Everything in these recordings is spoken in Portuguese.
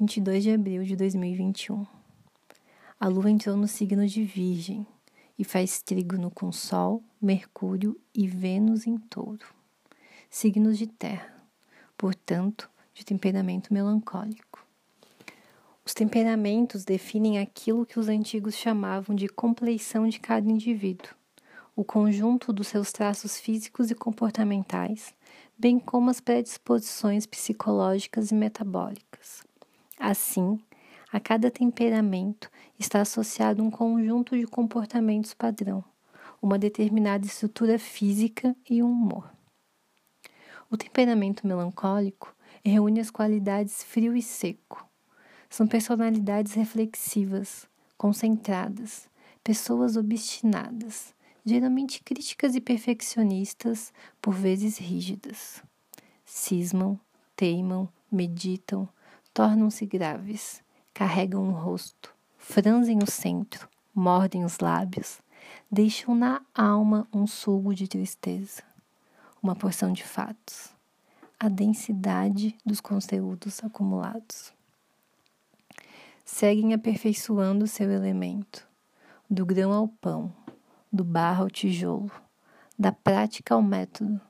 22 de abril de 2021. A lua entrou no signo de Virgem e faz trígono com Sol, Mercúrio e Vênus em touro. Signos de terra, portanto, de temperamento melancólico. Os temperamentos definem aquilo que os antigos chamavam de compleição de cada indivíduo, o conjunto dos seus traços físicos e comportamentais, bem como as predisposições psicológicas e metabólicas. Assim, a cada temperamento está associado um conjunto de comportamentos padrão, uma determinada estrutura física e um humor. O temperamento melancólico reúne as qualidades frio e seco. São personalidades reflexivas, concentradas, pessoas obstinadas, geralmente críticas e perfeccionistas, por vezes rígidas. Cismam, teimam, meditam, tornam-se graves, carregam o rosto, franzem o centro, mordem os lábios, deixam na alma um sugo de tristeza, uma porção de fatos, a densidade dos conteúdos acumulados. Seguem aperfeiçoando seu elemento, do grão ao pão, do barro ao tijolo, da prática ao método,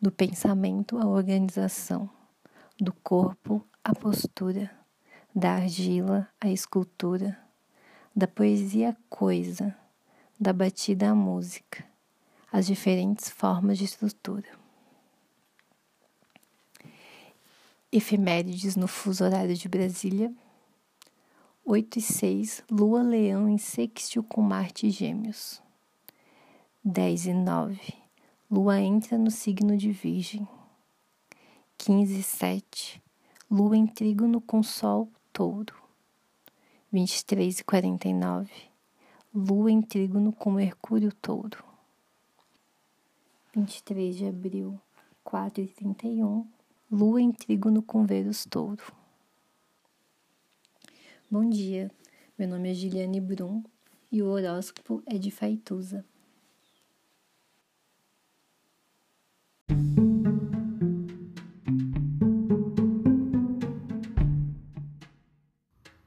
do pensamento à organização, do corpo a postura, da argila à escultura, da poesia à coisa, da batida à música, as diferentes formas de estrutura. Efemérides no fuso horário de Brasília. 8 e 6, Lua Leão em sextil com Marte e Gêmeos. 10 e 9, Lua entra no signo de Virgem. 15 e 7, Lua em trígono com Sol, touro. 23 e 49, Lua em trígono com Mercúrio, touro. 23 de abril, 4 e 31, Lua em trígono com Vênus, touro. Bom dia, meu nome é Giliane Brum e o horóscopo é de Faituza.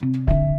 Thank you.